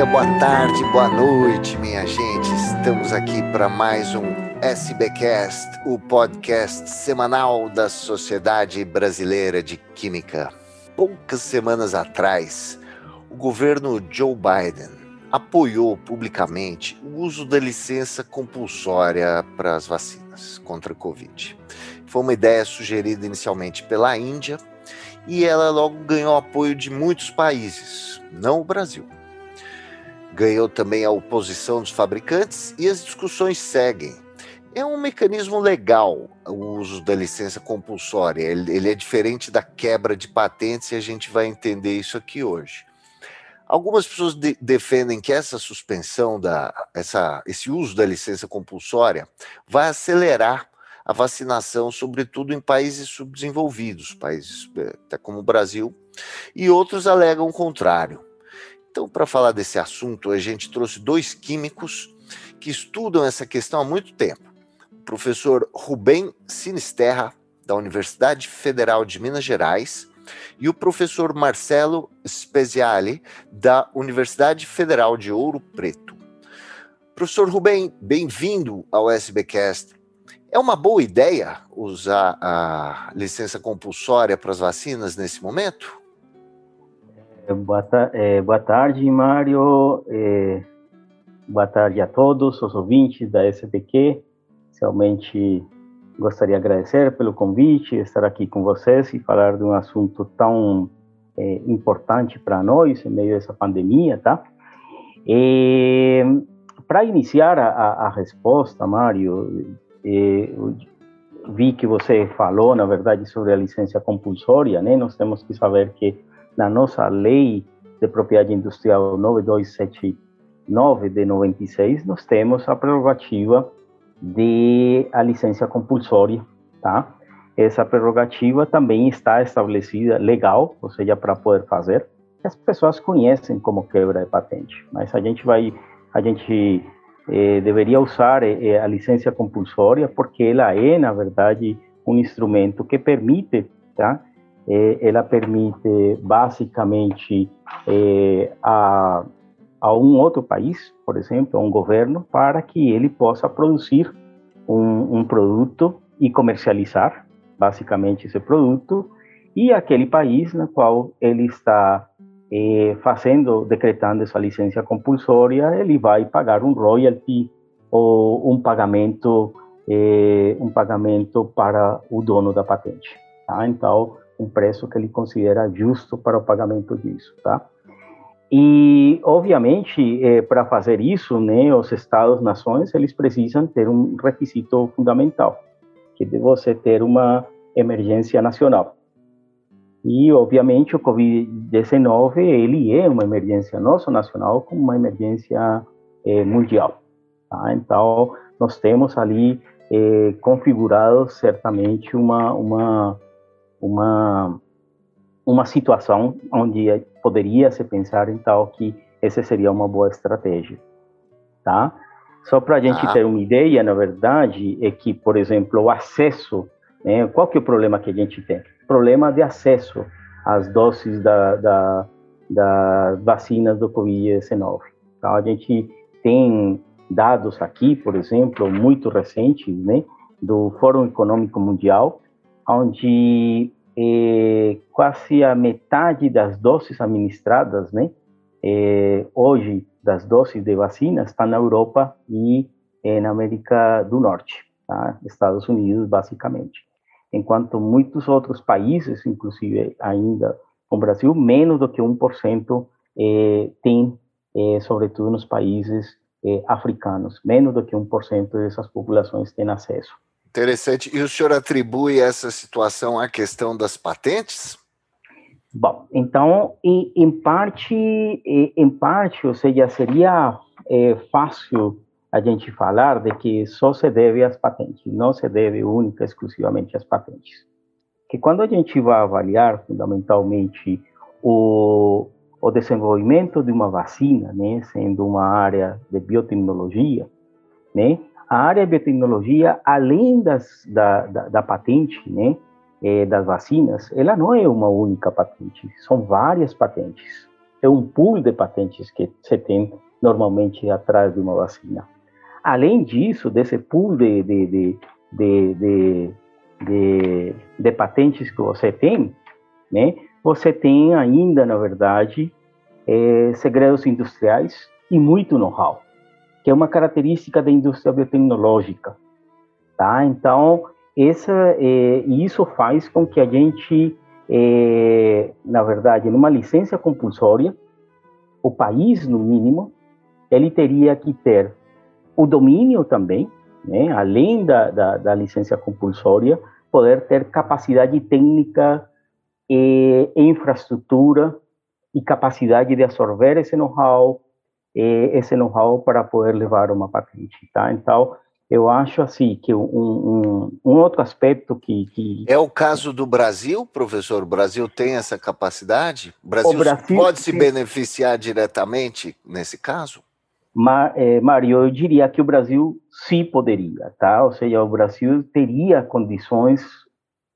dia, boa tarde, boa noite, minha gente. Estamos aqui para mais um SBcast, o podcast semanal da Sociedade Brasileira de Química. Poucas semanas atrás, o governo Joe Biden apoiou publicamente o uso da licença compulsória para as vacinas contra a Covid. Foi uma ideia sugerida inicialmente pela Índia e ela logo ganhou apoio de muitos países, não o Brasil. Ganhou também a oposição dos fabricantes e as discussões seguem. É um mecanismo legal o uso da licença compulsória. Ele, ele é diferente da quebra de patentes e a gente vai entender isso aqui hoje. Algumas pessoas de, defendem que essa suspensão da essa, esse uso da licença compulsória vai acelerar a vacinação, sobretudo em países subdesenvolvidos, países eh, até como o Brasil, e outros alegam o contrário. Então, para falar desse assunto, a gente trouxe dois químicos que estudam essa questão há muito tempo. O professor Rubem Sinisterra, da Universidade Federal de Minas Gerais, e o professor Marcelo Speziali, da Universidade Federal de Ouro Preto. Professor Rubem, bem-vindo ao SBcast. É uma boa ideia usar a licença compulsória para as vacinas nesse momento? É, boa, ta é, boa tarde, Mário. É, boa tarde a todos os ouvintes da SBQ. Realmente gostaria de agradecer pelo convite, estar aqui com vocês e falar de um assunto tão é, importante para nós em meio a essa pandemia, tá? para iniciar a, a, resposta, Mário, vi que você falou, na verdade, sobre a licença compulsória, né? Nós temos que saber que na nossa lei de propriedade industrial 9279 de 96, nós temos a prerrogativa de a licença compulsória, tá? Essa prerrogativa também está estabelecida legal, ou seja, para poder fazer. As pessoas conhecem como quebra de patente, mas a gente vai, a gente eh, deveria usar eh, a licença compulsória porque ela é, na verdade, um instrumento que permite, tá? Eh, ela permite basicamente eh, a, a um outro país, por exemplo, a um governo, para que ele possa produzir um, um produto e comercializar, basicamente, esse produto, e aquele país no qual ele está eh, fazendo, decretando essa licença compulsória, ele vai pagar um royalty ou um pagamento, eh, um pagamento para o dono da patente. Tá? Então, um preço que ele considera justo para o pagamento disso, tá? E, obviamente, eh, para fazer isso, né, os estados-nações, eles precisam ter um requisito fundamental, que é você ter uma emergência nacional. E, obviamente, o Covid-19, ele é uma emergência nossa nacional como uma emergência eh, mundial. Tá? Então, nós temos ali eh, configurado certamente uma, uma, uma, uma situação onde poderia se pensar, então, que essa seria uma boa estratégia. Tá? Só para a gente ah. ter uma ideia, na verdade, é que, por exemplo, o acesso, né, qual que é o problema que a gente tem? problema de acesso às doses da, da, da vacinas do Covid-19. Então, a gente tem dados aqui, por exemplo, muito recentes, né, do Fórum Econômico Mundial, onde eh, quase a metade das doses administradas, né, eh, hoje das doses de vacina está na Europa e eh, na América do Norte, tá? Estados Unidos, basicamente enquanto muitos outros países, inclusive ainda o Brasil, menos do que 1% eh, tem, sobretudo nos países africanos, menos do que 1% dessas populações têm acesso. Interessante. E o senhor atribui essa situação à questão das patentes? Bom, então, em, em parte, em parte, ou seja, seria é, fácil a gente falar de que só se deve às patentes, não se deve única exclusivamente às patentes. Que quando a gente vai avaliar fundamentalmente o, o desenvolvimento de uma vacina, né, sendo uma área de biotecnologia, né, a área de biotecnologia, além das, da, da, da patente, né, é, das vacinas, ela não é uma única patente, são várias patentes. é um pool de patentes que você tem normalmente atrás de uma vacina. Além disso, desse pool de, de, de, de, de, patentes que você tem, né, você tem ainda, na verdade, é, segredos industriais e muito know-how, que é uma característica da indústria biotecnológica. Tá? Então, essa, é, isso faz com que a gente, é, na verdade, numa licença compulsória, o país, no mínimo, ele teria que ter o domínio também, né, além da, da, da licença compulsória, poder ter capacidade técnica e infraestrutura e capacidade de absorver esse know-how, esse know-how para poder levar uma patente, tá? Então, eu acho assim que um, um, um outro aspecto que, que, é o caso do Brasil, professor. O Brasil tem essa capacidade. O Brasil, o Brasil pode se beneficiar diretamente nesse caso. Mas, é, Mário, eu diria que o Brasil sim poderia, tá? Ou seja, o Brasil teria condições,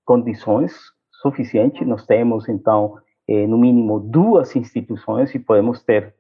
condições suficientes. Nós temos então, é, no mínimo, duas instituições e podemos ter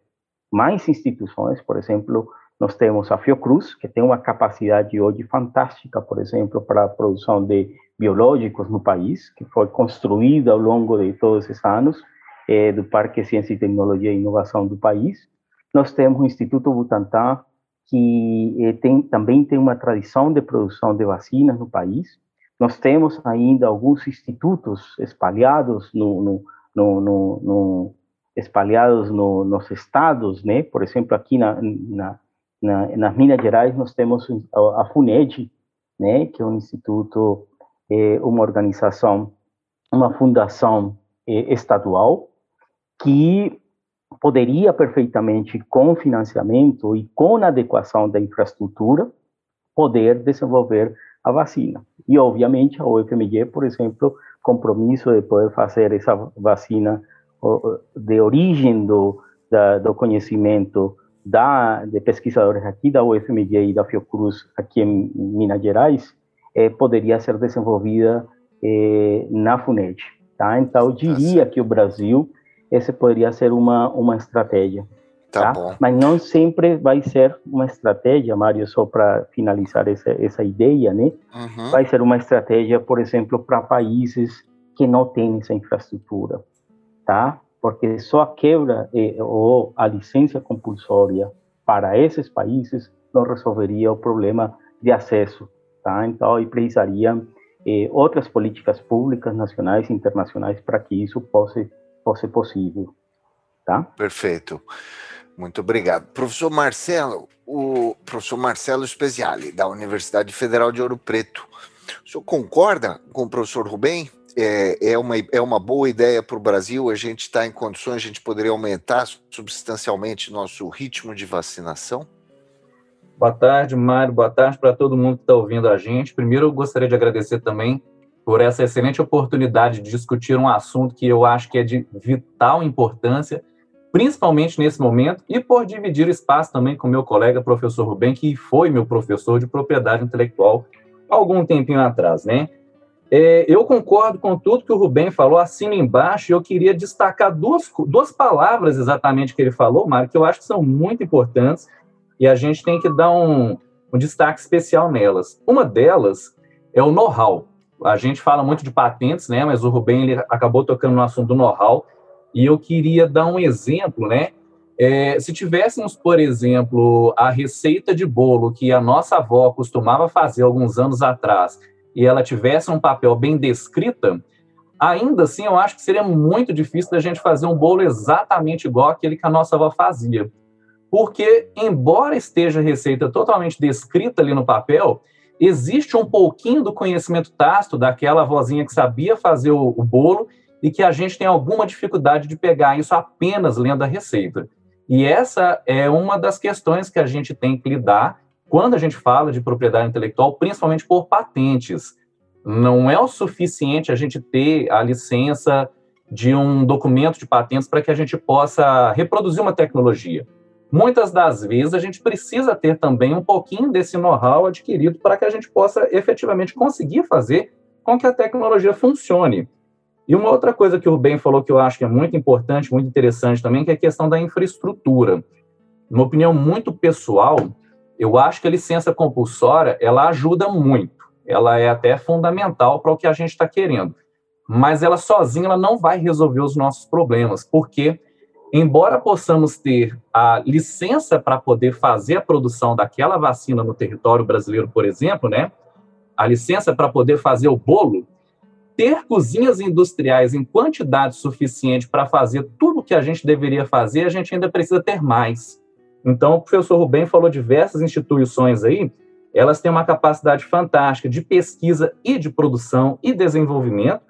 mais instituições, por exemplo, nós temos a Fiocruz, que tem uma capacidade hoje fantástica, por exemplo, para a produção de biológicos no país, que foi construída ao longo de todos esses anos, é, do Parque Ciência e Tecnologia e Inovação do país. Nós temos o Instituto Butantan, que é, tem, também tem uma tradição de produção de vacinas no país. Nós temos ainda alguns institutos espalhados no, no, no, no espalhados nos estados, né? Por exemplo, aqui na, na na, nas Minas Gerais, nós temos a FUNED, né, que é um instituto, é uma organização, uma fundação é, estadual, que poderia perfeitamente, com financiamento e com adequação da infraestrutura, poder desenvolver a vacina. E, obviamente, a UFMG, por exemplo, compromisso de poder fazer essa vacina de origem do, da, do conhecimento da, de pesquisadores aqui da UFMG e da Fiocruz aqui em Minas Gerais eh, poderia ser desenvolvida eh, na FUNED. Tá? Então, eu diria que o Brasil, essa poderia ser uma, uma estratégia. Tá, tá? Mas não sempre vai ser uma estratégia, Mário, só para finalizar essa, essa ideia, né? Uhum. Vai ser uma estratégia, por exemplo, para países que não têm essa infraestrutura, tá? porque só a quebra ou a licença compulsória para esses países não resolveria o problema de acesso, tá? Então, aí precisaria eh, outras políticas públicas nacionais e internacionais para que isso fosse, fosse possível, tá? Perfeito. Muito obrigado. Professor Marcelo, o professor Marcelo Speziali, da Universidade Federal de Ouro Preto. O senhor concorda com o professor Rubem é, é, uma, é uma boa ideia para o Brasil, a gente está em condições, a gente poderia aumentar substancialmente nosso ritmo de vacinação? Boa tarde, Mário. Boa tarde para todo mundo que está ouvindo a gente. Primeiro, eu gostaria de agradecer também por essa excelente oportunidade de discutir um assunto que eu acho que é de vital importância, principalmente nesse momento, e por dividir espaço também com meu colega, professor Rubem, que foi meu professor de propriedade intelectual algum tempinho atrás, né? É, eu concordo com tudo que o Rubem falou, assino embaixo, e eu queria destacar duas, duas palavras exatamente que ele falou, Mário, que eu acho que são muito importantes, e a gente tem que dar um, um destaque especial nelas. Uma delas é o know-how. A gente fala muito de patentes, né, mas o Rubem ele acabou tocando no assunto do know-how, e eu queria dar um exemplo, né, é, se tivéssemos, por exemplo, a receita de bolo que a nossa avó costumava fazer alguns anos atrás, e ela tivesse um papel bem descrita, ainda assim eu acho que seria muito difícil da gente fazer um bolo exatamente igual aquele que a nossa avó fazia. Porque, embora esteja a receita totalmente descrita ali no papel, existe um pouquinho do conhecimento tácito daquela vozinha que sabia fazer o, o bolo e que a gente tem alguma dificuldade de pegar isso apenas lendo a receita. E essa é uma das questões que a gente tem que lidar quando a gente fala de propriedade intelectual, principalmente por patentes, não é o suficiente a gente ter a licença de um documento de patentes para que a gente possa reproduzir uma tecnologia. Muitas das vezes a gente precisa ter também um pouquinho desse know-how adquirido para que a gente possa efetivamente conseguir fazer com que a tecnologia funcione. E uma outra coisa que o Rubem falou que eu acho que é muito importante, muito interessante também, que é a questão da infraestrutura. Uma opinião muito pessoal, eu acho que a licença compulsória, ela ajuda muito. Ela é até fundamental para o que a gente está querendo. Mas ela sozinha ela não vai resolver os nossos problemas, porque embora possamos ter a licença para poder fazer a produção daquela vacina no território brasileiro, por exemplo, né? A licença para poder fazer o bolo, ter cozinhas industriais em quantidade suficiente para fazer tudo o que a gente deveria fazer, a gente ainda precisa ter mais. Então, o professor Rubem falou diversas instituições aí, elas têm uma capacidade fantástica de pesquisa e de produção e desenvolvimento,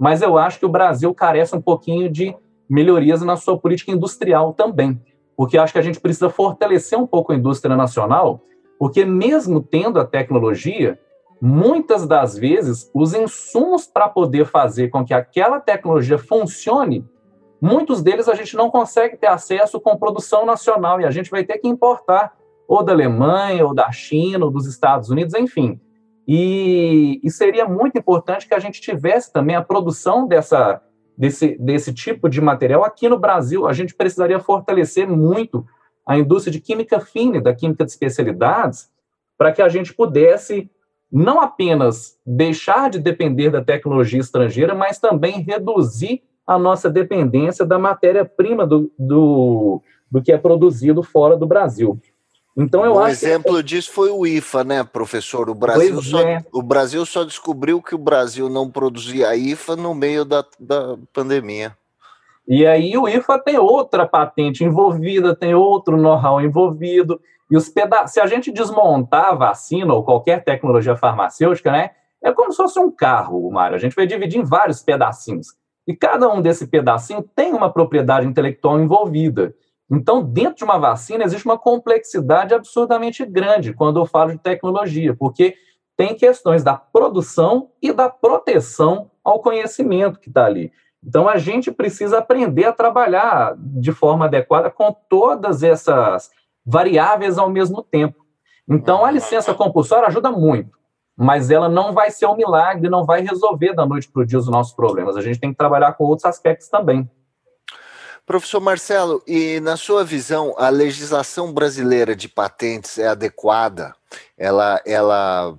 mas eu acho que o Brasil carece um pouquinho de melhorias na sua política industrial também, porque acho que a gente precisa fortalecer um pouco a indústria nacional, porque mesmo tendo a tecnologia, muitas das vezes, os insumos para poder fazer com que aquela tecnologia funcione, muitos deles a gente não consegue ter acesso com produção nacional e a gente vai ter que importar ou da Alemanha, ou da China, ou dos Estados Unidos, enfim. E, e seria muito importante que a gente tivesse também a produção dessa, desse, desse tipo de material aqui no Brasil. A gente precisaria fortalecer muito a indústria de química fina, da química de especialidades, para que a gente pudesse não apenas deixar de depender da tecnologia estrangeira, mas também reduzir a nossa dependência da matéria-prima do, do, do que é produzido fora do Brasil. Então eu um acho exemplo que... disso foi o IFA, né, professor? O Brasil, só, é. o Brasil só descobriu que o Brasil não produzia IFA no meio da, da pandemia. E aí o IFA tem outra patente envolvida, tem outro know-how envolvido. E os peda se a gente desmontar a vacina ou qualquer tecnologia farmacêutica, né, é como se fosse um carro, Mário. A gente vai dividir em vários pedacinhos. E cada um desse pedacinho tem uma propriedade intelectual envolvida. Então, dentro de uma vacina, existe uma complexidade absurdamente grande quando eu falo de tecnologia, porque tem questões da produção e da proteção ao conhecimento que está ali. Então, a gente precisa aprender a trabalhar de forma adequada com todas essas variáveis ao mesmo tempo. Então, a licença compulsória ajuda muito, mas ela não vai ser um milagre, não vai resolver da noite para o dia os nossos problemas. A gente tem que trabalhar com outros aspectos também. Professor Marcelo, e na sua visão, a legislação brasileira de patentes é adequada? Ela, ela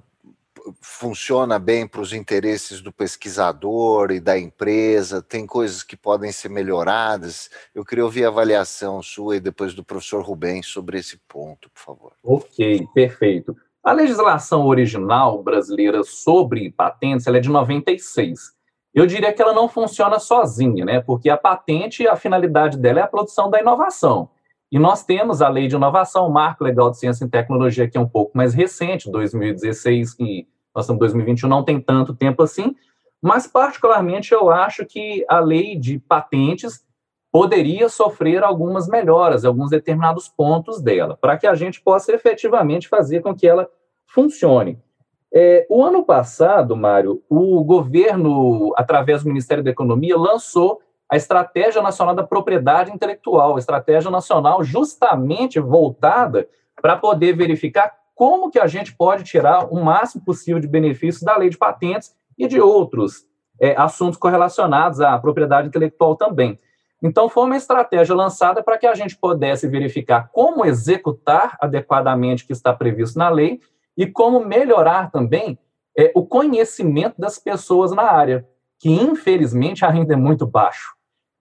funciona bem para os interesses do pesquisador e da empresa? Tem coisas que podem ser melhoradas? Eu queria ouvir a avaliação sua e depois do professor Rubens sobre esse ponto, por favor. Ok, perfeito. A legislação original brasileira sobre patentes é de 96. Eu diria que ela não funciona sozinha, né? Porque a patente, a finalidade dela é a produção da inovação. E nós temos a Lei de Inovação, o Marco Legal de Ciência e Tecnologia, que é um pouco mais recente, 2016, e nós estamos em 2021, não tem tanto tempo assim, mas particularmente eu acho que a lei de patentes poderia sofrer algumas melhoras, alguns determinados pontos dela, para que a gente possa efetivamente fazer com que ela funcione. É, o ano passado, Mário, o governo, através do Ministério da Economia, lançou a Estratégia Nacional da Propriedade Intelectual, Estratégia Nacional justamente voltada para poder verificar como que a gente pode tirar o máximo possível de benefícios da lei de patentes e de outros é, assuntos correlacionados à propriedade intelectual também. Então, foi uma estratégia lançada para que a gente pudesse verificar como executar adequadamente o que está previsto na lei e como melhorar também é, o conhecimento das pessoas na área, que infelizmente ainda é muito baixo.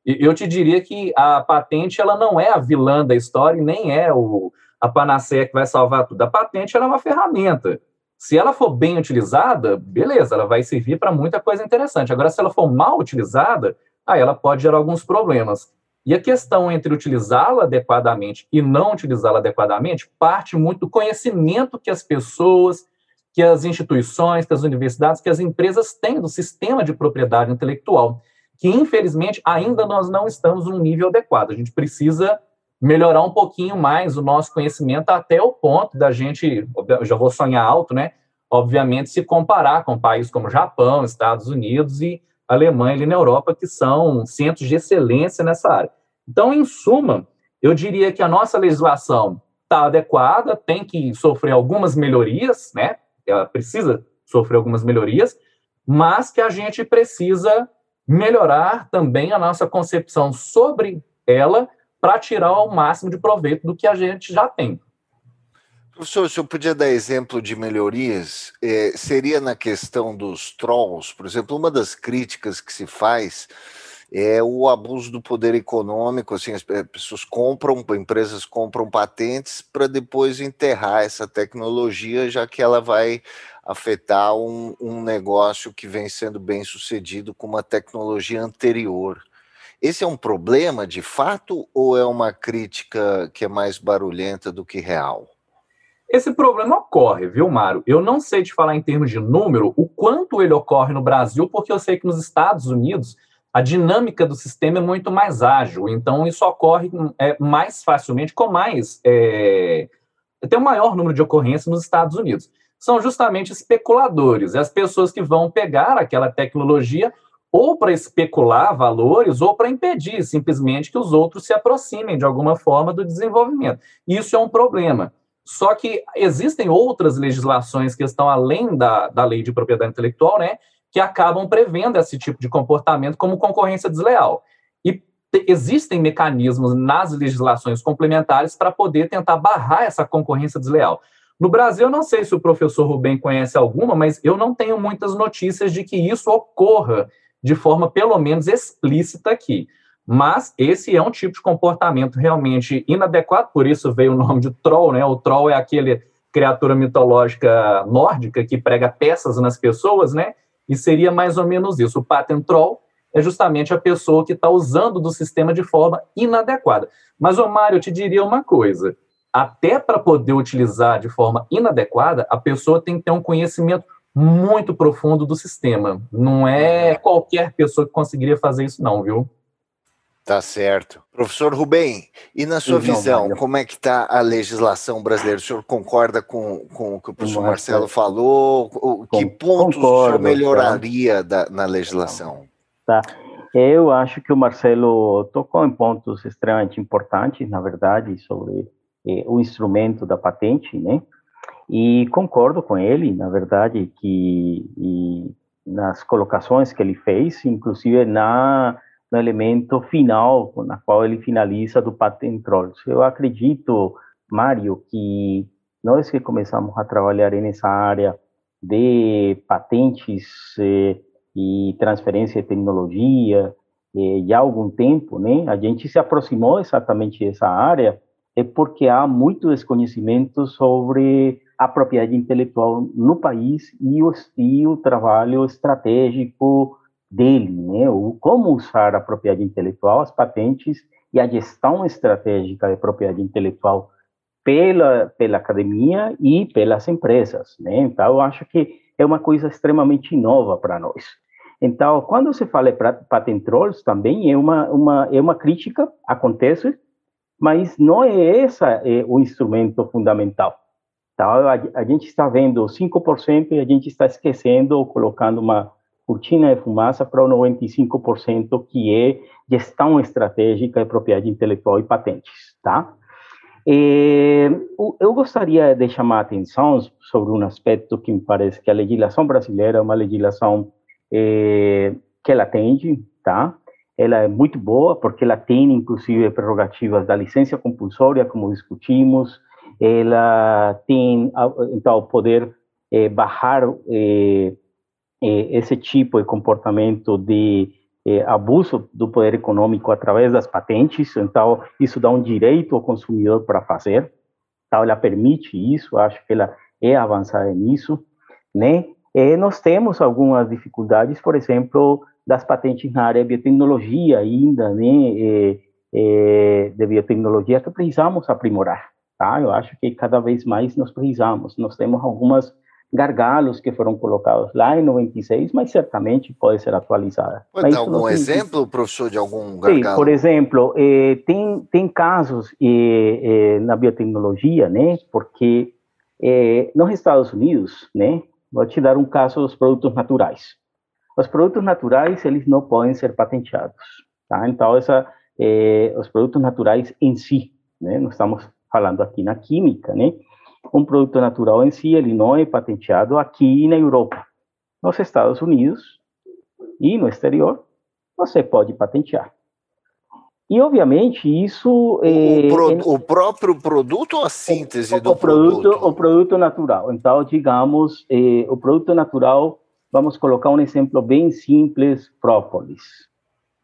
Eu te diria que a patente ela não é a vilã da história e nem é o, a panaceia que vai salvar tudo. A patente é uma ferramenta. Se ela for bem utilizada, beleza, ela vai servir para muita coisa interessante. Agora, se ela for mal utilizada, aí ela pode gerar alguns problemas. E a questão entre utilizá-la adequadamente e não utilizá-la adequadamente parte muito do conhecimento que as pessoas, que as instituições, que as universidades, que as empresas têm do sistema de propriedade intelectual, que infelizmente ainda nós não estamos num nível adequado. A gente precisa melhorar um pouquinho mais o nosso conhecimento até o ponto da gente, já vou sonhar alto, né? Obviamente, se comparar com países como Japão, Estados Unidos e Alemanha ali na Europa, que são centros de excelência nessa área. Então, em suma, eu diria que a nossa legislação está adequada, tem que sofrer algumas melhorias, né? Ela precisa sofrer algumas melhorias, mas que a gente precisa melhorar também a nossa concepção sobre ela para tirar o máximo de proveito do que a gente já tem. Professor, se eu podia dar exemplo de melhorias, é, seria na questão dos trolls, por exemplo, uma das críticas que se faz é o abuso do poder econômico, assim, as pessoas compram, empresas compram patentes para depois enterrar essa tecnologia, já que ela vai afetar um, um negócio que vem sendo bem sucedido com uma tecnologia anterior. Esse é um problema de fato ou é uma crítica que é mais barulhenta do que real? Esse problema ocorre, viu, Mário? Eu não sei te falar em termos de número o quanto ele ocorre no Brasil, porque eu sei que nos Estados Unidos a dinâmica do sistema é muito mais ágil, então isso ocorre é, mais facilmente, com mais. É, tem um maior número de ocorrências nos Estados Unidos. São justamente especuladores, as pessoas que vão pegar aquela tecnologia ou para especular valores ou para impedir simplesmente que os outros se aproximem de alguma forma do desenvolvimento. Isso é um problema. Só que existem outras legislações que estão além da, da lei de propriedade intelectual, né, que acabam prevendo esse tipo de comportamento como concorrência desleal. E existem mecanismos nas legislações complementares para poder tentar barrar essa concorrência desleal. No Brasil, eu não sei se o professor Rubem conhece alguma, mas eu não tenho muitas notícias de que isso ocorra de forma pelo menos explícita aqui. Mas esse é um tipo de comportamento realmente inadequado, por isso veio o nome de troll, né? O troll é aquele criatura mitológica nórdica que prega peças nas pessoas, né? E seria mais ou menos isso. O patent troll é justamente a pessoa que está usando do sistema de forma inadequada. Mas, ô Mário, eu te diria uma coisa. Até para poder utilizar de forma inadequada, a pessoa tem que ter um conhecimento muito profundo do sistema. Não é qualquer pessoa que conseguiria fazer isso, não, viu? Tá certo. Professor Rubem, e na sua visão, como é que está a legislação brasileira? O senhor concorda com, com o que o professor Marcelo falou? O, que pontos concordo, o senhor melhoraria da, na legislação? Tá. Eu acho que o Marcelo tocou em pontos extremamente importantes, na verdade, sobre eh, o instrumento da patente, né? E concordo com ele, na verdade, que nas colocações que ele fez, inclusive na no elemento final, na qual ele finaliza do patent trolls. Eu acredito, Mário, que nós que começamos a trabalhar nessa área de patentes eh, e transferência de tecnologia eh, já há algum tempo, né? A gente se aproximou exatamente dessa área é porque há muito desconhecimento sobre a propriedade intelectual no país e o, e o trabalho estratégico dele, né? O como usar a propriedade intelectual, as patentes e a gestão estratégica de propriedade intelectual pela pela academia e pelas empresas, né? Então eu acho que é uma coisa extremamente nova para nós. Então, quando se fala para patent trolls, também é uma uma é uma crítica acontece, mas não é essa é o instrumento fundamental. Então, a, a gente está vendo 5% e a gente está esquecendo ou colocando uma cortina de fumaça para o 95% que é gestão estratégica de propriedade intelectual e patentes, tá? É, eu gostaria de chamar a atenção sobre um aspecto que me parece que a legislação brasileira é uma legislação é, que ela atende, tá? Ela é muito boa porque ela tem, inclusive, prerrogativas da licença compulsória, como discutimos, ela tem, então, o poder é, barrar é, esse tipo de comportamento de eh, abuso do poder econômico através das patentes, então isso dá um direito ao consumidor para fazer, então ela permite isso, acho que ela é avançada nisso, né? E nós temos algumas dificuldades, por exemplo, das patentes na área de biotecnologia ainda, né? E, e, de biotecnologia que precisamos aprimorar, tá? Eu acho que cada vez mais nós precisamos. Nós temos algumas gargalos que foram colocados lá em 96, mas certamente pode ser atualizada. Pode dar algum exemplo, professor, de algum gargalo? Sim, por exemplo, eh, tem, tem casos eh, eh, na biotecnologia, né, porque eh, nos Estados Unidos, né, vou te dar um caso dos produtos naturais. Os produtos naturais, eles não podem ser patenteados, tá? Então, essa, eh, os produtos naturais em si, né, nós estamos falando aqui na química, né, um produto natural em si, ele não é patenteado aqui na Europa. Nos Estados Unidos e no exterior, você pode patentear. E, obviamente, isso... O, é, pro, é, o próprio produto ou a síntese o, do o produto, produto? O produto natural. Então, digamos, é, o produto natural, vamos colocar um exemplo bem simples, própolis.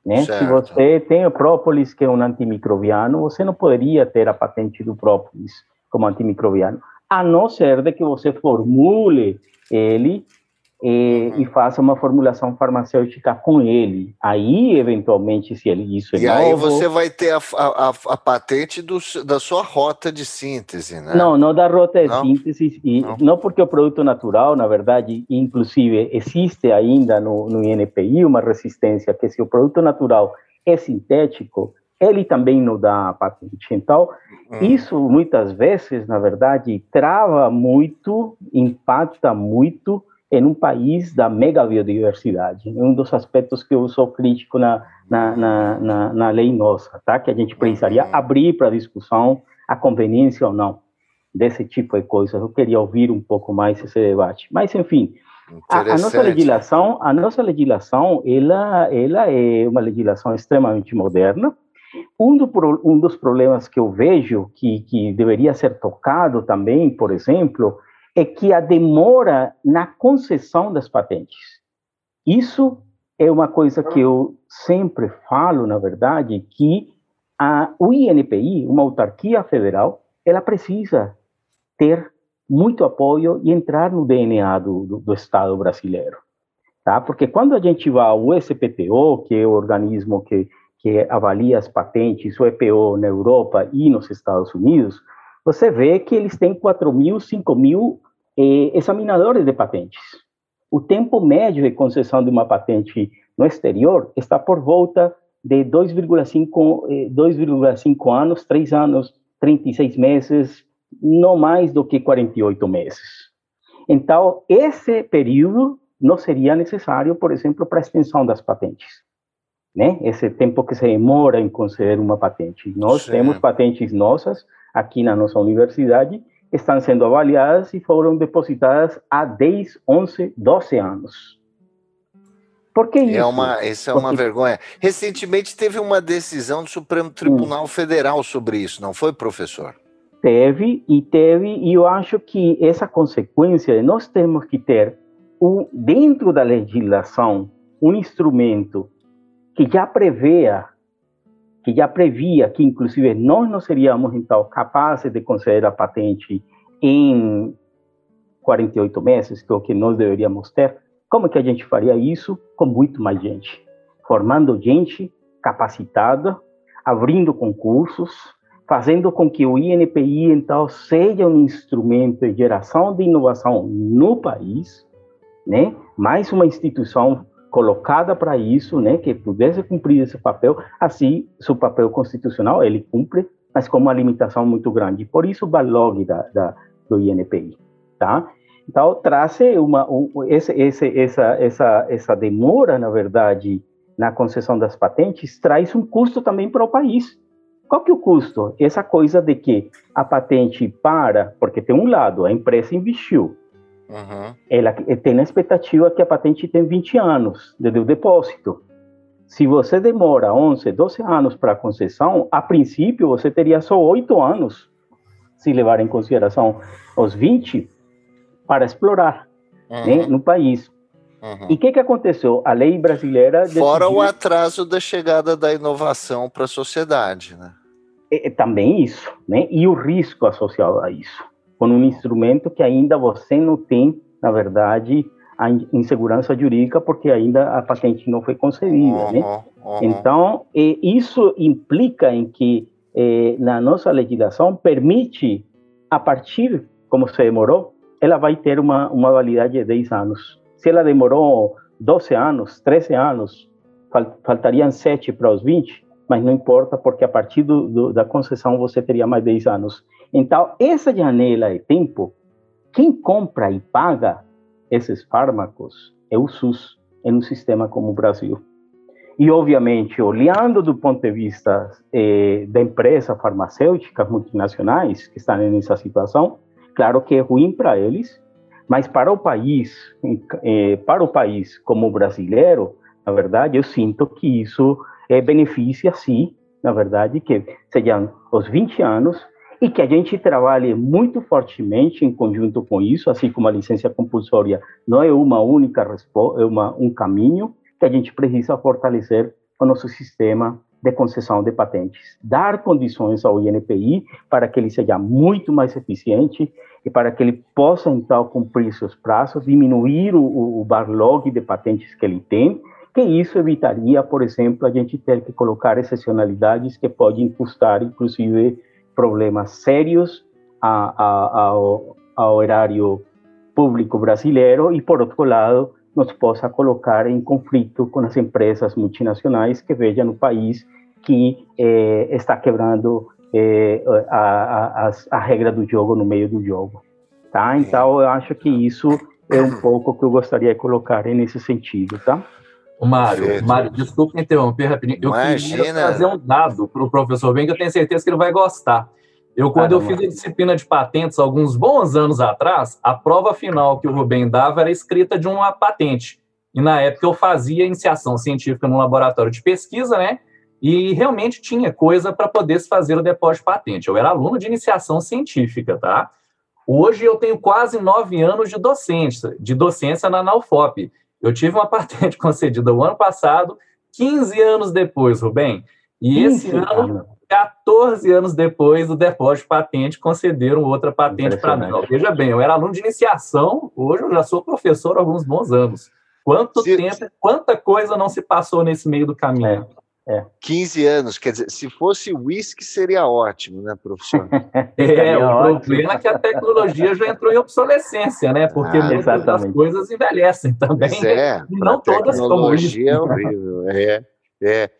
Né? Se você tem o própolis, que é um antimicrobiano, você não poderia ter a patente do própolis como antimicrobiano, a não ser de que você formule ele e, e, faça uma formulação farmacêutica com ele. Aí, eventualmente, se ele, isso é e novo... Aí você vai ter a, a, a patente do, da sua rota de síntese, né? Não, não da rota de não? síntese, e não. não. porque o produto natural, na verdade, inclusive, existe ainda no, no INPI uma resistência que se o produto natural é sintético, ele também não dá patente. Então, hum. isso muitas vezes, na verdade, trava muito, impacta muito em um país da mega biodiversidade. Um dos aspectos que eu sou crítico na, na, na, na, na lei nossa, tá? que a gente precisaria uhum. abrir para discussão a conveniência ou não desse tipo de coisas. Eu queria ouvir um pouco mais esse debate. Mas, enfim, a, a, nossa legislação, a nossa legislação, ela, ela é uma legislação extremamente moderna. Um, do, um dos problemas que eu vejo que, que deveria ser tocado também, por exemplo, é que a demora na concessão das patentes. Isso é uma coisa que eu sempre falo, na verdade, que a, o INPI, uma autarquia federal, ela precisa ter muito apoio e entrar no DNA do, do, do Estado brasileiro. Tá? Porque quando a gente vai ao SPTO, que é o organismo que, que avalia as patentes, o EPO na Europa e nos Estados Unidos, você vê que eles têm 4 mil, 5 mil eh, examinadores de patentes. O tempo médio de concessão de uma patente no exterior está por volta de 2,5 2,5 eh, anos, 3 anos, 36 meses, não mais do que 48 meses. Então, esse período não seria necessário, por exemplo, para a extensão das patentes. Né? Esse tempo que se demora em conceder uma patente. Nós Sim. temos patentes nossas aqui na nossa universidade estão sendo avaliadas e foram depositadas há 10, 11, 12 anos. Por que é isso? É uma, isso é Porque... uma vergonha. Recentemente teve uma decisão do Supremo Tribunal hum. Federal sobre isso, não foi, professor? Teve e teve, e eu acho que essa consequência, nós temos que ter, um, dentro da legislação, um instrumento que já preveia que já previa que, inclusive, nós não seríamos, então, capazes de conceder a patente em 48 meses, que é o que nós deveríamos ter, como que a gente faria isso? Com muito mais gente. Formando gente capacitada, abrindo concursos, fazendo com que o INPI, então, seja um instrumento de geração de inovação no país, né? mais uma instituição colocada para isso, né, que pudesse cumprir esse papel, assim, seu papel constitucional ele cumpre, mas com uma limitação muito grande. Por isso, o backlog da, da, do INPI, tá? Então, traz uma, um, esse, esse, essa, essa, essa demora, na verdade, na concessão das patentes, traz um custo também para o país. Qual que é o custo? Essa coisa de que a patente para, porque tem um lado, a empresa investiu, Uhum. Ela tem a expectativa que a patente tem 20 anos desde o depósito. Se você demora 11, 12 anos para a concessão, a princípio você teria só 8 anos, se levar em consideração os 20, para explorar uhum. né, no país. Uhum. E o que, que aconteceu? A lei brasileira. Decidiu... Fora o atraso da chegada da inovação para a sociedade, né? É, é, também isso, né? E o risco associado a isso com um instrumento que ainda você não tem, na verdade, a insegurança jurídica porque ainda a patente não foi concedida, uhum, né? Uhum. Então, isso implica em que eh, na nossa legislação permite, a partir, como se demorou, ela vai ter uma, uma validade de 10 anos. Se ela demorou 12 anos, 13 anos, fal, faltariam 7 para os 20, mas não importa, porque a partir do, do, da concessão você teria mais 10 anos. Então, essa janela de tempo, quem compra e paga esses fármacos é o SUS, em um sistema como o Brasil. E, obviamente, olhando do ponto de vista eh, da empresa farmacêutica multinacionais que estão nessa situação, claro que é ruim para eles, mas para o país, eh, para o país como brasileiro, Na verdade, eu sinto que isso é, beneficia, sim, na verdade, que sejam os 20 anos e que a gente trabalhe muito fortemente em conjunto com isso, assim como a licença compulsória não é uma única é uma, um caminho, que a gente precisa fortalecer o nosso sistema de concessão de patentes, dar condições ao INPI para que ele seja muito mais eficiente e para que ele possa, então, cumprir seus prazos, diminuir o, o backlog de patentes que ele tem, que isso evitaria, por exemplo, a gente ter que colocar excepcionalidades que podem custar, inclusive, problemas sérios a, a, ao, ao erário público brasileiro e, por outro lado, nos possa colocar em conflito com as empresas multinacionais que vejam o país que eh, está quebrando eh, a, a, a, regra do jogo no meio do jogo. Tá? Então, eu acho que isso é um pouco que eu gostaria de colocar nesse sentido, tá? Mário, Mário, desculpe interromper rapidinho. Eu Imagina. queria trazer um dado para o professor Ben, que eu tenho certeza que ele vai gostar. Eu, quando Caramba. eu fiz a disciplina de patentes, alguns bons anos atrás, a prova final que o Rubem dava era escrita de uma patente. E na época eu fazia iniciação científica no laboratório de pesquisa, né? E realmente tinha coisa para poder se fazer o depósito de patente. Eu era aluno de iniciação científica, tá? Hoje eu tenho quase nove anos de docência, de docência na NAUFOP. Eu tive uma patente concedida o ano passado, 15 anos depois, Rubem. E esse ano, 14 anos depois, o depósito de patente concederam outra patente para mim. Veja bem, eu era aluno de iniciação, hoje eu já sou professor há alguns bons anos. Quanto se, tempo, quanta coisa não se passou nesse meio do caminho. É. É. 15 anos, quer dizer, se fosse uísque seria ótimo, né, professor? é, o problema é que a tecnologia já entrou em obsolescência, né? Porque ah, muitas das coisas envelhecem também. Pois é, não todas como isso. é horrível, é. É.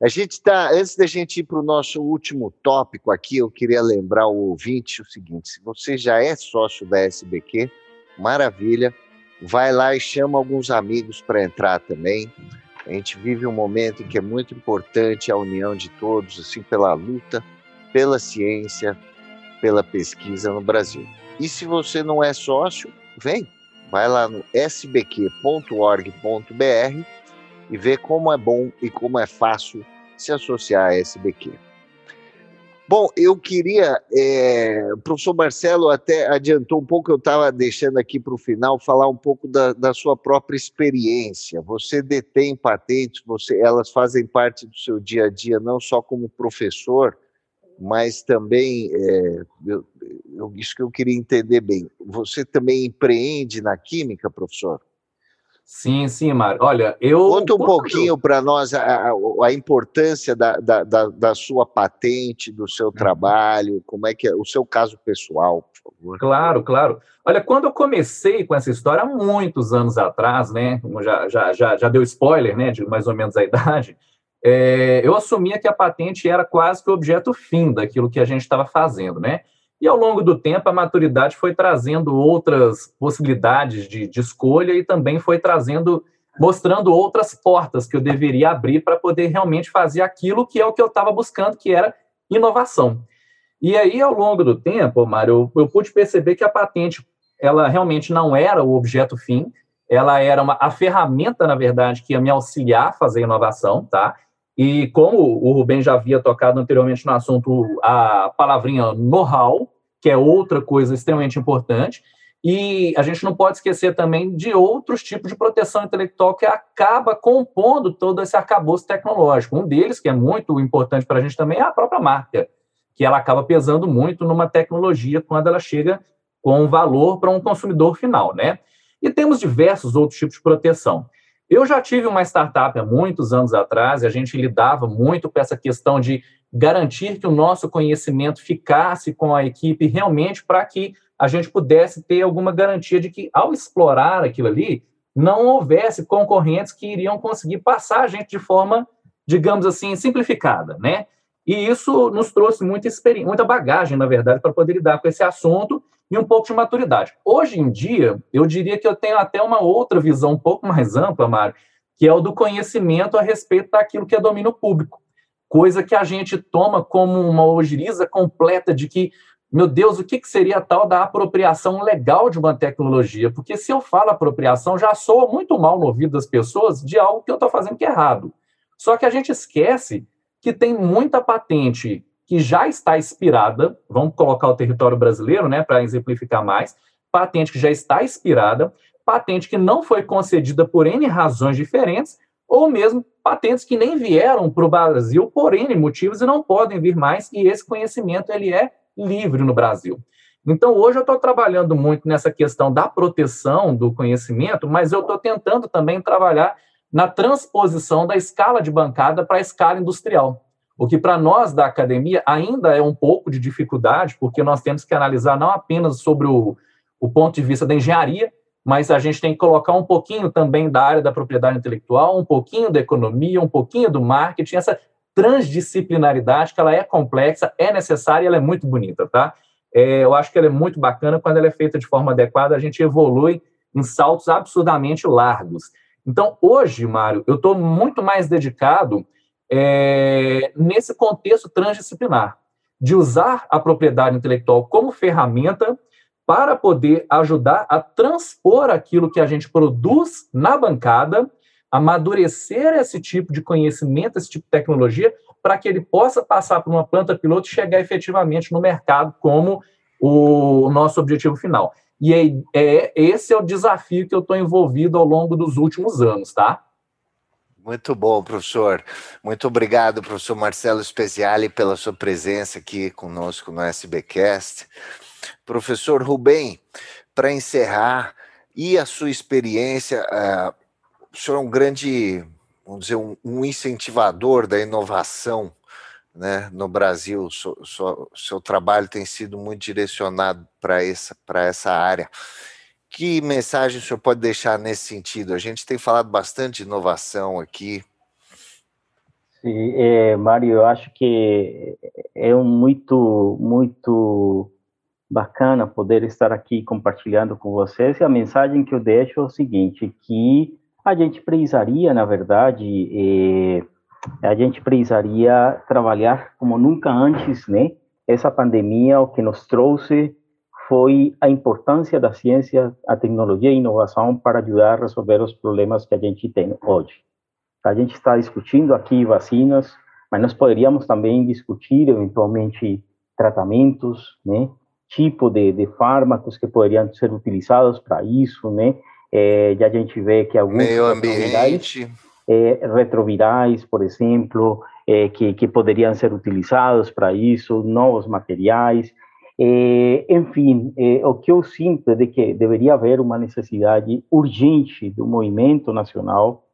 A gente está, antes da gente ir para o nosso último tópico aqui, eu queria lembrar o ouvinte o seguinte: se você já é sócio da SBQ, maravilha, vai lá e chama alguns amigos para entrar também. A gente vive um momento em que é muito importante a união de todos, assim, pela luta, pela ciência, pela pesquisa no Brasil. E se você não é sócio, vem, vai lá no sbq.org.br e vê como é bom e como é fácil se associar à SBQ. Bom, eu queria, é, o professor Marcelo até adiantou um pouco, eu estava deixando aqui para o final falar um pouco da, da, sua própria experiência. Você detém patentes, você, elas fazem parte do seu dia a dia, não só como professor, mas também, é, eu, eu, isso que eu queria entender bem, você também empreende na química, professor? Sim, sim, Mário. Olha, eu. Conta um pouquinho para nós a, a, importância da, da, da, sua patente, do seu uhum. trabalho, como é que é o seu caso pessoal, por favor. Claro, claro. Olha, quando eu comecei com essa história, há muitos anos atrás, né? Já, já, já, já deu spoiler, né? De mais ou menos a idade. É, eu assumia que a patente era quase que o objeto fim daquilo que a gente estava fazendo, né? E ao longo do tempo, a maturidade foi trazendo outras possibilidades de, de escolha e também foi trazendo, mostrando outras portas que eu deveria abrir para poder realmente fazer aquilo que é o que eu estava buscando, que era inovação. E aí, ao longo do tempo, Mário, eu, eu pude perceber que a patente, ela realmente não era o objeto fim, ela era uma, a ferramenta, na verdade, que ia me auxiliar a fazer inovação, tá? E como o Rubem já havia tocado anteriormente no assunto, a palavrinha know-how, que é outra coisa extremamente importante, e a gente não pode esquecer também de outros tipos de proteção intelectual que acaba compondo todo esse arcabouço tecnológico. Um deles, que é muito importante para a gente também, é a própria marca, que ela acaba pesando muito numa tecnologia quando ela chega com valor para um consumidor final, né? E temos diversos outros tipos de proteção. Eu já tive uma startup há muitos anos atrás e a gente lidava muito com essa questão de garantir que o nosso conhecimento ficasse com a equipe realmente para que a gente pudesse ter alguma garantia de que, ao explorar aquilo ali, não houvesse concorrentes que iriam conseguir passar a gente de forma, digamos assim, simplificada, né? E isso nos trouxe muita experiência, muita bagagem, na verdade, para poder lidar com esse assunto e um pouco de maturidade. Hoje em dia, eu diria que eu tenho até uma outra visão um pouco mais ampla, Mário, que é o do conhecimento a respeito daquilo que é domínio público. Coisa que a gente toma como uma ojeriza completa de que meu Deus, o que, que seria tal da apropriação legal de uma tecnologia? Porque se eu falo apropriação, já soa muito mal no ouvido das pessoas de algo que eu estou fazendo que é errado. Só que a gente esquece que tem muita patente que já está expirada, vamos colocar o território brasileiro, né, para exemplificar mais, patente que já está expirada, patente que não foi concedida por N razões diferentes, ou mesmo patentes que nem vieram para o Brasil por N motivos e não podem vir mais, e esse conhecimento ele é livre no Brasil. Então, hoje eu estou trabalhando muito nessa questão da proteção do conhecimento, mas eu estou tentando também trabalhar na transposição da escala de bancada para a escala industrial. O que para nós da academia ainda é um pouco de dificuldade, porque nós temos que analisar não apenas sobre o, o ponto de vista da engenharia, mas a gente tem que colocar um pouquinho também da área da propriedade intelectual, um pouquinho da economia, um pouquinho do marketing, essa transdisciplinaridade, que ela é complexa, é necessária e ela é muito bonita, tá? É, eu acho que ela é muito bacana, quando ela é feita de forma adequada, a gente evolui em saltos absurdamente largos. Então, hoje, Mário, eu estou muito mais dedicado é, nesse contexto transdisciplinar, de usar a propriedade intelectual como ferramenta para poder ajudar a transpor aquilo que a gente produz na bancada amadurecer esse tipo de conhecimento, esse tipo de tecnologia, para que ele possa passar por uma planta piloto e chegar efetivamente no mercado como o nosso objetivo final. E é, é esse é o desafio que eu estou envolvido ao longo dos últimos anos, tá? Muito bom, professor. Muito obrigado, professor Marcelo Speziali, pela sua presença aqui conosco no SBcast. Professor Rubem, para encerrar, e a sua experiência, uh, o senhor é um grande, vamos dizer, um, um incentivador da inovação né, no Brasil. O seu, seu trabalho tem sido muito direcionado para essa, essa área. Que mensagem o senhor pode deixar nesse sentido? A gente tem falado bastante de inovação aqui. Sim, é, Mário, eu acho que é um muito, muito bacana poder estar aqui compartilhando com vocês. E a mensagem que eu deixo é o seguinte, que a gente precisaria, na verdade, eh, a gente precisaria trabalhar como nunca antes, né? Essa pandemia, o que nos trouxe foi a importância da ciência, a tecnologia e a inovação para ajudar a resolver os problemas que a gente tem hoje. A gente está discutindo aqui vacinas, mas nós poderíamos também discutir, eventualmente, tratamentos, né? Tipo de, de fármacos que poderiam ser utilizados para isso, né? É, já a gente vê que alguns meio ambiente é, retrovirais, por exemplo, é, que, que poderiam ser utilizados para isso, novos materiais. É, enfim, é, o que eu sinto é que deveria haver uma necessidade urgente do movimento nacional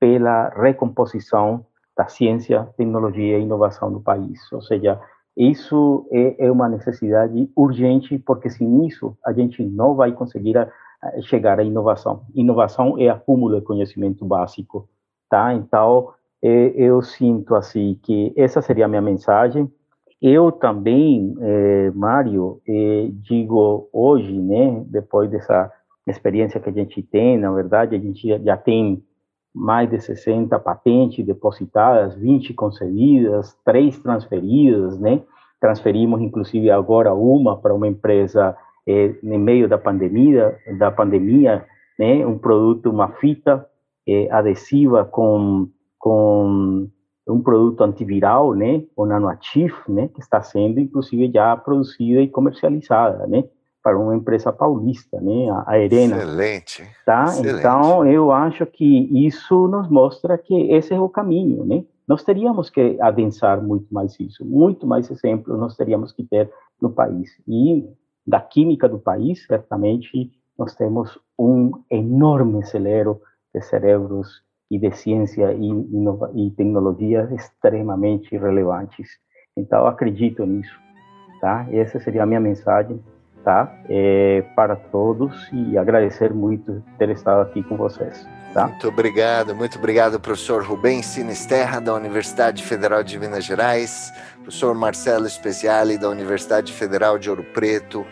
pela recomposição da ciência, tecnologia e inovação do país. Ou seja, isso é, é uma necessidade urgente, porque sem isso a gente não vai conseguir a, chegar à inovação. Inovação é acúmulo de conhecimento básico, tá? Então, eu sinto assim que essa seria a minha mensagem. Eu também, é, Mário, é, digo hoje, né, depois dessa experiência que a gente tem, na verdade, a gente já, já tem mais de 60 patentes depositadas, 20 concedidas, três transferidas, né? Transferimos, inclusive, agora uma para uma empresa no meio da pandemia, da pandemia, né, um produto, uma fita é, adesiva com com um produto antiviral, né, o nanoatif, né, que está sendo inclusive já produzida e comercializada, né, para uma empresa paulista, né, a Arena. Excelente. Tá? Excelente. Então, eu acho que isso nos mostra que esse é o caminho, né? Nós teríamos que adensar muito mais isso, muito mais exemplos nós teríamos que ter no país. E da química do país, certamente nós temos um enorme celeiro de cérebros e de ciência e, e tecnologia extremamente relevantes. Então, acredito nisso, tá? Essa seria a minha mensagem, tá? É, para todos e agradecer muito ter estado aqui com vocês. Tá? Muito obrigado, muito obrigado, professor Rubem Sinisterra, da Universidade Federal de Minas Gerais, professor Marcelo Speciali, da Universidade Federal de Ouro Preto.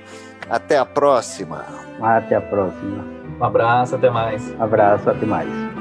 Até a próxima. Até a próxima. Um abraço, até mais. Abraço, até mais.